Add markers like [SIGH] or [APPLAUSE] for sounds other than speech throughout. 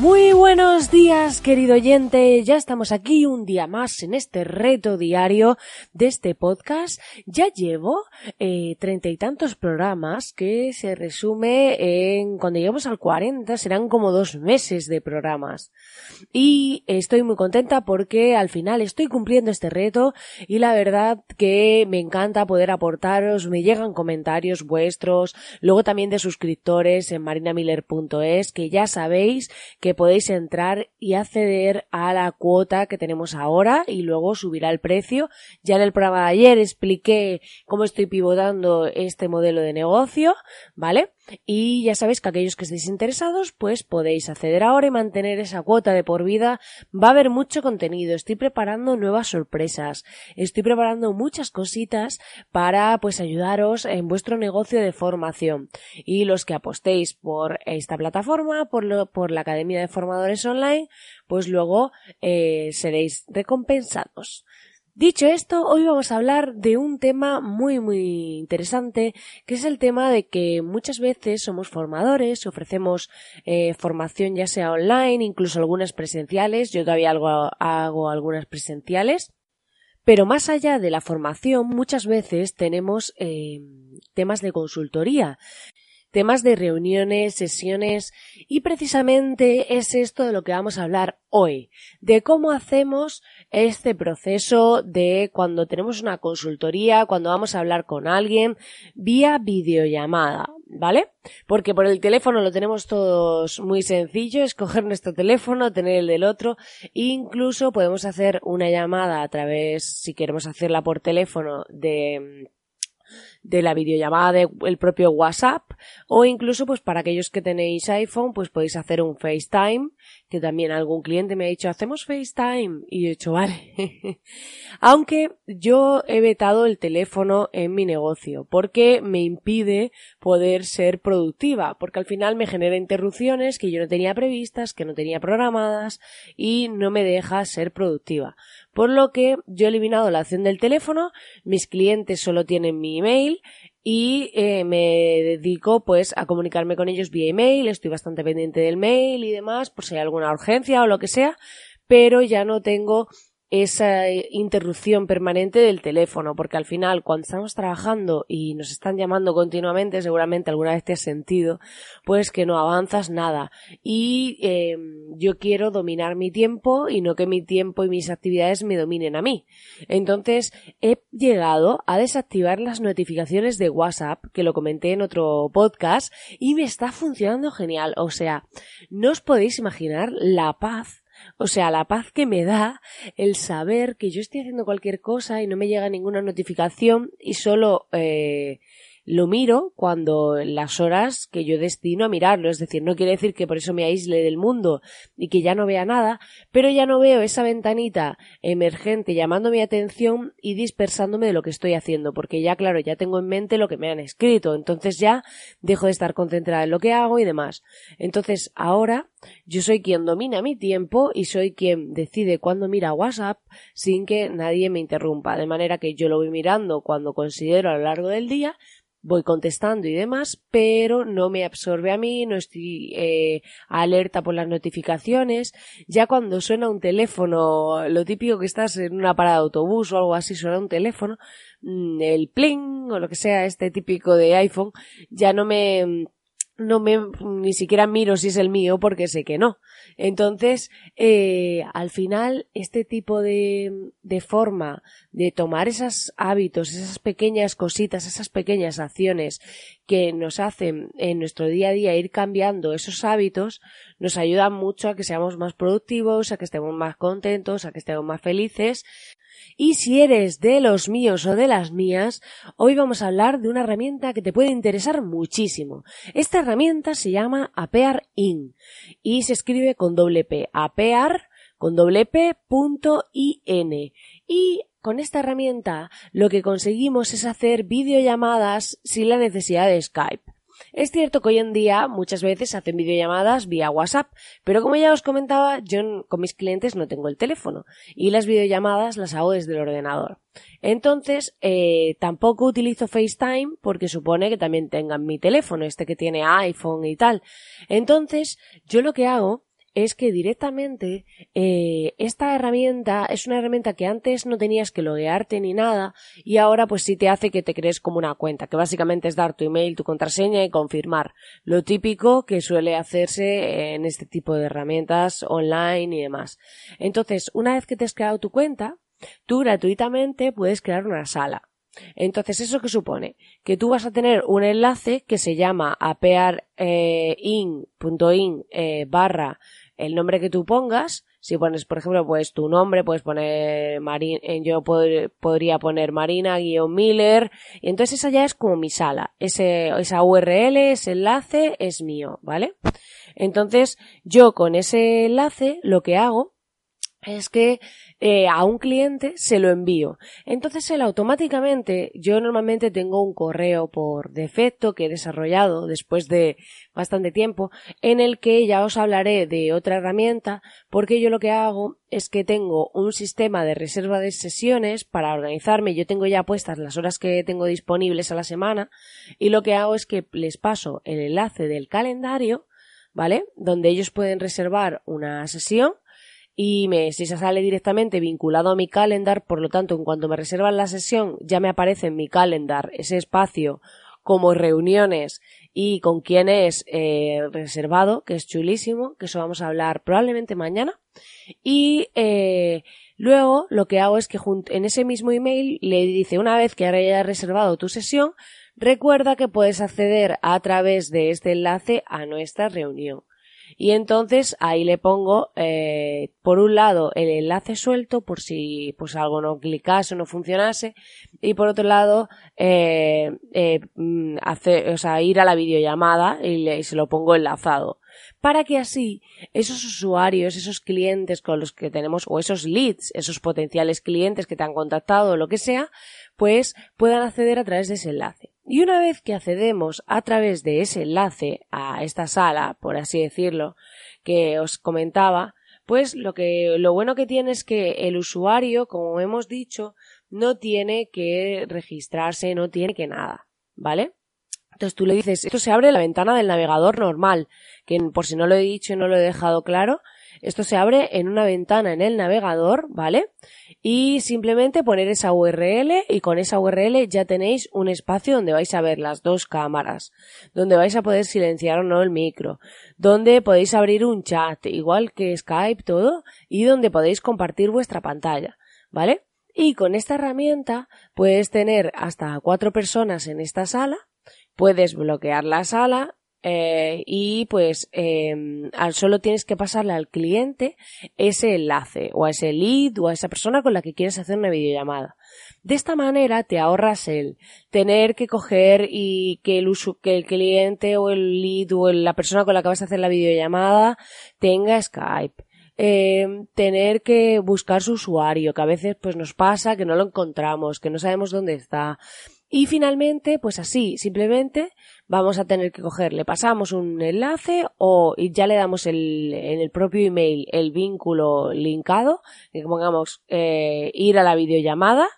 Muy buenos días, querido oyente. Ya estamos aquí un día más en este reto diario de este podcast. Ya llevo eh, treinta y tantos programas que se resume en cuando lleguemos al 40 serán como dos meses de programas. Y estoy muy contenta porque al final estoy cumpliendo este reto y la verdad que me encanta poder aportaros. Me llegan comentarios vuestros, luego también de suscriptores en marinamiller.es que ya sabéis que podéis entrar y acceder a la cuota que tenemos ahora y luego subirá el precio. Ya en el programa de ayer expliqué cómo estoy pivotando este modelo de negocio, ¿vale? Y ya sabéis que aquellos que estéis interesados, pues podéis acceder ahora y mantener esa cuota de por vida. Va a haber mucho contenido. Estoy preparando nuevas sorpresas. Estoy preparando muchas cositas para pues ayudaros en vuestro negocio de formación. Y los que apostéis por esta plataforma, por, lo, por la Academia de Formadores Online, pues luego eh, seréis recompensados. Dicho esto, hoy vamos a hablar de un tema muy muy interesante, que es el tema de que muchas veces somos formadores, ofrecemos eh, formación ya sea online, incluso algunas presenciales, yo todavía algo, hago algunas presenciales, pero más allá de la formación, muchas veces tenemos eh, temas de consultoría temas de reuniones, sesiones y precisamente es esto de lo que vamos a hablar hoy, de cómo hacemos este proceso de cuando tenemos una consultoría, cuando vamos a hablar con alguien vía videollamada, ¿vale? Porque por el teléfono lo tenemos todos muy sencillo, escoger nuestro teléfono, tener el del otro, incluso podemos hacer una llamada a través, si queremos hacerla por teléfono, de de la videollamada del propio WhatsApp o incluso pues para aquellos que tenéis iPhone pues podéis hacer un FaceTime que también algún cliente me ha dicho hacemos FaceTime y he dicho vale [LAUGHS] aunque yo he vetado el teléfono en mi negocio porque me impide poder ser productiva porque al final me genera interrupciones que yo no tenía previstas que no tenía programadas y no me deja ser productiva. Por lo que yo he eliminado la opción del teléfono, mis clientes solo tienen mi email y eh, me dedico pues a comunicarme con ellos vía email, estoy bastante pendiente del mail y demás por si hay alguna urgencia o lo que sea, pero ya no tengo esa interrupción permanente del teléfono, porque al final cuando estamos trabajando y nos están llamando continuamente, seguramente alguna vez te has sentido, pues que no avanzas nada. Y eh, yo quiero dominar mi tiempo y no que mi tiempo y mis actividades me dominen a mí. Entonces he llegado a desactivar las notificaciones de WhatsApp, que lo comenté en otro podcast, y me está funcionando genial. O sea, no os podéis imaginar la paz o sea, la paz que me da el saber que yo estoy haciendo cualquier cosa y no me llega ninguna notificación y solo eh, lo miro cuando las horas que yo destino a mirarlo. Es decir, no quiere decir que por eso me aísle del mundo y que ya no vea nada, pero ya no veo esa ventanita emergente llamando mi atención y dispersándome de lo que estoy haciendo, porque ya, claro, ya tengo en mente lo que me han escrito. Entonces ya dejo de estar concentrada en lo que hago y demás. Entonces ahora yo soy quien domina mi tiempo y soy quien decide cuándo mira WhatsApp sin que nadie me interrumpa. De manera que yo lo voy mirando cuando considero a lo largo del día voy contestando y demás, pero no me absorbe a mí, no estoy eh, alerta por las notificaciones. Ya cuando suena un teléfono, lo típico que estás en una parada de autobús o algo así, suena un teléfono, mm, el pling o lo que sea, este típico de iPhone, ya no me no me ni siquiera miro si es el mío porque sé que no. Entonces, eh, al final, este tipo de, de forma de tomar esos hábitos, esas pequeñas cositas, esas pequeñas acciones que nos hacen en nuestro día a día ir cambiando esos hábitos, nos ayudan mucho a que seamos más productivos, a que estemos más contentos, a que estemos más felices y si eres de los míos o de las mías, hoy vamos a hablar de una herramienta que te puede interesar muchísimo. Esta herramienta se llama Apear In y se escribe con doble P. Apear con doble p punto in. Y con esta herramienta lo que conseguimos es hacer videollamadas sin la necesidad de Skype. Es cierto que hoy en día muchas veces hacen videollamadas vía WhatsApp, pero como ya os comentaba, yo con mis clientes no tengo el teléfono y las videollamadas las hago desde el ordenador. Entonces, eh, tampoco utilizo FaceTime porque supone que también tengan mi teléfono, este que tiene iPhone y tal. Entonces, yo lo que hago es que directamente eh, esta herramienta es una herramienta que antes no tenías que loguearte ni nada y ahora pues sí te hace que te crees como una cuenta, que básicamente es dar tu email, tu contraseña y confirmar. Lo típico que suele hacerse en este tipo de herramientas online y demás. Entonces, una vez que te has creado tu cuenta, tú gratuitamente puedes crear una sala. Entonces, ¿eso qué supone? Que tú vas a tener un enlace que se llama apearin.in eh, barra el nombre que tú pongas, si pones, por ejemplo, pues tu nombre, puedes poner Marina, eh, yo podría poner Marina-Miller, y entonces esa ya es como mi sala. Ese, esa URL, ese enlace es mío, ¿vale? Entonces, yo con ese enlace lo que hago es que eh, a un cliente se lo envío. Entonces él automáticamente, yo normalmente tengo un correo por defecto que he desarrollado después de bastante tiempo, en el que ya os hablaré de otra herramienta, porque yo lo que hago es que tengo un sistema de reserva de sesiones para organizarme, yo tengo ya puestas las horas que tengo disponibles a la semana, y lo que hago es que les paso el enlace del calendario, ¿vale? Donde ellos pueden reservar una sesión, y me, si se sale directamente vinculado a mi calendar, por lo tanto, en cuanto me reservan la sesión, ya me aparece en mi calendar ese espacio como reuniones y con quién es eh, reservado, que es chulísimo, que eso vamos a hablar probablemente mañana. Y eh, luego lo que hago es que en ese mismo email le dice una vez que haya reservado tu sesión, recuerda que puedes acceder a través de este enlace a nuestra reunión. Y entonces ahí le pongo, eh, por un lado, el enlace suelto por si pues algo no clicase o no funcionase. Y por otro lado, eh, eh, mm, hace, o sea, ir a la videollamada y, y se lo pongo enlazado para que así esos usuarios, esos clientes con los que tenemos, o esos leads, esos potenciales clientes que te han contactado o lo que sea, pues puedan acceder a través de ese enlace. Y una vez que accedemos a través de ese enlace a esta sala, por así decirlo, que os comentaba, pues lo que, lo bueno que tiene es que el usuario, como hemos dicho, no tiene que registrarse, no tiene que nada, ¿vale? Entonces tú le dices, esto se abre la ventana del navegador normal, que por si no lo he dicho y no lo he dejado claro, esto se abre en una ventana en el navegador, ¿vale? Y simplemente poner esa URL y con esa URL ya tenéis un espacio donde vais a ver las dos cámaras, donde vais a poder silenciar o no el micro, donde podéis abrir un chat, igual que Skype, todo, y donde podéis compartir vuestra pantalla, ¿vale? Y con esta herramienta puedes tener hasta cuatro personas en esta sala, puedes bloquear la sala eh, y pues eh, solo tienes que pasarle al cliente ese enlace o a ese lead o a esa persona con la que quieres hacer una videollamada. De esta manera te ahorras el tener que coger y que el, que el cliente o el lead o la persona con la que vas a hacer la videollamada tenga Skype. Eh, tener que buscar su usuario, que a veces pues nos pasa que no lo encontramos, que no sabemos dónde está. Y finalmente, pues así, simplemente vamos a tener que coger, le pasamos un enlace o ya le damos el, en el propio email el vínculo linkado, que pongamos eh, ir a la videollamada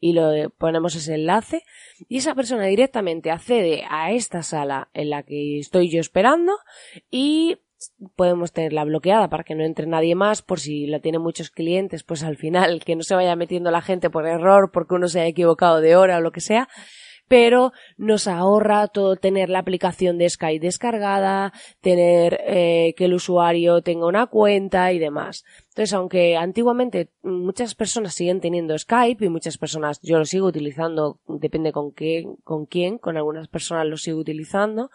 y lo ponemos ese enlace y esa persona directamente accede a esta sala en la que estoy yo esperando y podemos tenerla bloqueada para que no entre nadie más por si la tiene muchos clientes pues al final que no se vaya metiendo la gente por error porque uno se haya equivocado de hora o lo que sea pero nos ahorra todo tener la aplicación de Skype descargada, tener eh, que el usuario tenga una cuenta y demás. Entonces, aunque antiguamente muchas personas siguen teniendo Skype y muchas personas yo lo sigo utilizando, depende con qué, con quién, con algunas personas lo sigo utilizando,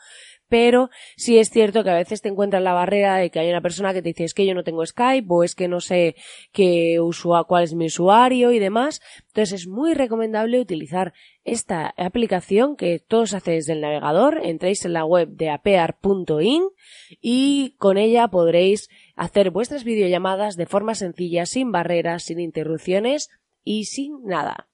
pero sí es cierto que a veces te encuentras la barrera de que hay una persona que te dice es que yo no tengo Skype o es que no sé qué cuál es mi usuario y demás. Entonces es muy recomendable utilizar esta aplicación que todo se hace desde el navegador. Entréis en la web de apear.in y con ella podréis hacer vuestras videollamadas de forma sencilla, sin barreras, sin interrupciones y sin nada.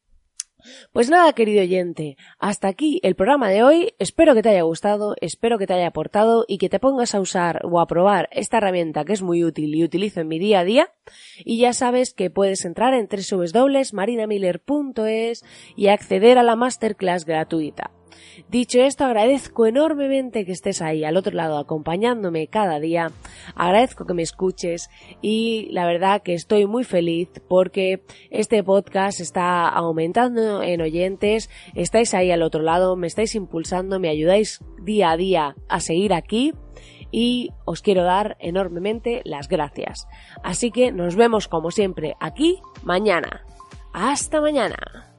Pues nada, querido oyente, hasta aquí el programa de hoy. Espero que te haya gustado, espero que te haya aportado y que te pongas a usar o a probar esta herramienta que es muy útil y utilizo en mi día a día. Y ya sabes que puedes entrar en www.marinamiller.es y acceder a la masterclass gratuita. Dicho esto, agradezco enormemente que estés ahí al otro lado acompañándome cada día. Agradezco que me escuches y la verdad que estoy muy feliz porque este podcast está aumentando en oyentes. Estáis ahí al otro lado, me estáis impulsando, me ayudáis día a día a seguir aquí y os quiero dar enormemente las gracias. Así que nos vemos como siempre aquí mañana. Hasta mañana.